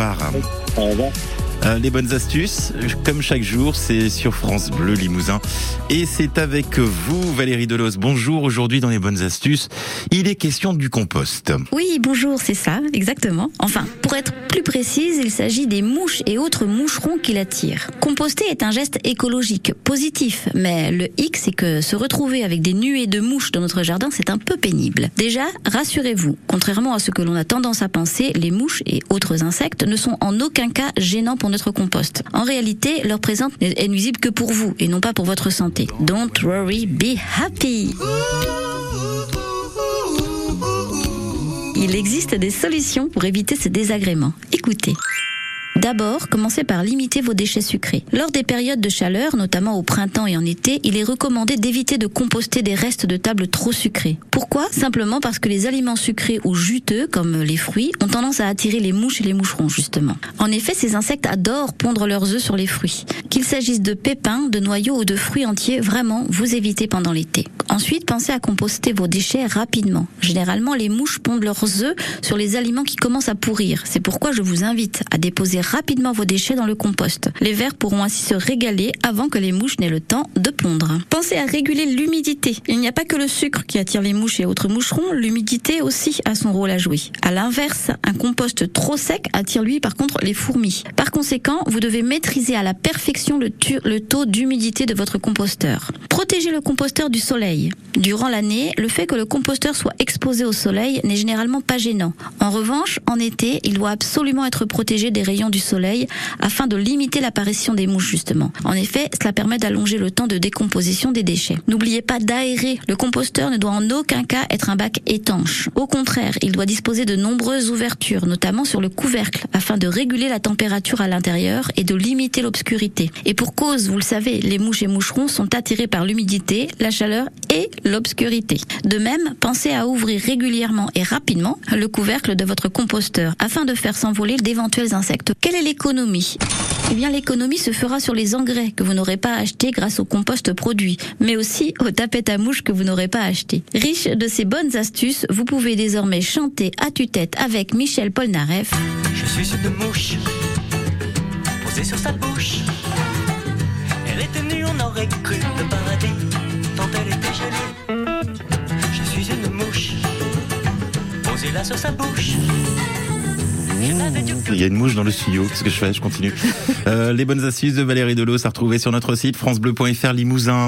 revoir. Au. Euh, les bonnes astuces, comme chaque jour, c'est sur France Bleu Limousin. Et c'est avec vous, Valérie Delos. Bonjour, aujourd'hui dans les bonnes astuces, il est question du compost. Oui, bonjour, c'est ça, exactement. Enfin, pour être plus précise, il s'agit des mouches et autres moucherons qui l'attirent. Composter est un geste écologique positif, mais le hic, c'est que se retrouver avec des nuées de mouches dans notre jardin, c'est un peu pénible. Déjà, rassurez-vous, contrairement à ce que l'on a tendance à penser, les mouches et autres insectes ne sont en aucun cas gênants pour notre compost. En réalité, leur présence est nuisible que pour vous et non pas pour votre santé. Don't worry, be happy. Il existe des solutions pour éviter ce désagrément. Écoutez. D'abord, commencez par limiter vos déchets sucrés. Lors des périodes de chaleur, notamment au printemps et en été, il est recommandé d'éviter de composter des restes de table trop sucrés. Pourquoi? Simplement parce que les aliments sucrés ou juteux, comme les fruits, ont tendance à attirer les mouches et les moucherons, justement. En effet, ces insectes adorent pondre leurs œufs sur les fruits. Qu'il s'agisse de pépins, de noyaux ou de fruits entiers, vraiment, vous évitez pendant l'été. Ensuite, pensez à composter vos déchets rapidement. Généralement, les mouches pondent leurs œufs sur les aliments qui commencent à pourrir. C'est pourquoi je vous invite à déposer rapidement vos déchets dans le compost. Les vers pourront ainsi se régaler avant que les mouches n'aient le temps de pondre. Pensez à réguler l'humidité. Il n'y a pas que le sucre qui attire les mouches et autres moucherons, l'humidité aussi a son rôle à jouer. À l'inverse, un compost trop sec attire lui par contre les fourmis. Par conséquent, vous devez maîtriser à la perfection le, le taux d'humidité de votre composteur. Protégez le composteur du soleil. Durant l'année, le fait que le composteur soit exposé au soleil n'est généralement pas gênant. En revanche, en été, il doit absolument être protégé des rayons du soleil afin de limiter l'apparition des mouches justement. En effet, cela permet d'allonger le temps de décomposition des déchets. N'oubliez pas d'aérer. Le composteur ne doit en aucun cas être un bac étanche. Au contraire, il doit disposer de nombreuses ouvertures, notamment sur le couvercle, afin de réguler la température à l'intérieur et de limiter l'obscurité. Et pour cause, vous le savez, les mouches et moucherons sont attirés par l'humidité, la chaleur et l'obscurité. De même, pensez à ouvrir régulièrement et rapidement le couvercle de votre composteur afin de faire s'envoler d'éventuels insectes. Quelle est l'économie? Eh bien, l'économie se fera sur les engrais que vous n'aurez pas achetés grâce au compost produit, mais aussi aux tapettes à mouches que vous n'aurez pas achetées. Riche de ces bonnes astuces, vous pouvez désormais chanter à tue-tête avec Michel Polnareff. Je suis une mouche, posée sur sa bouche. Elle était nue, on aurait cru le paradis, tant elle était jolie. Je suis une mouche, posée là sur sa bouche. Il y a une mouche dans le studio. Qu'est-ce que je fais? Je continue. Euh, les bonnes astuces de Valérie Delos à retrouver sur notre site francebleu.fr Limousin.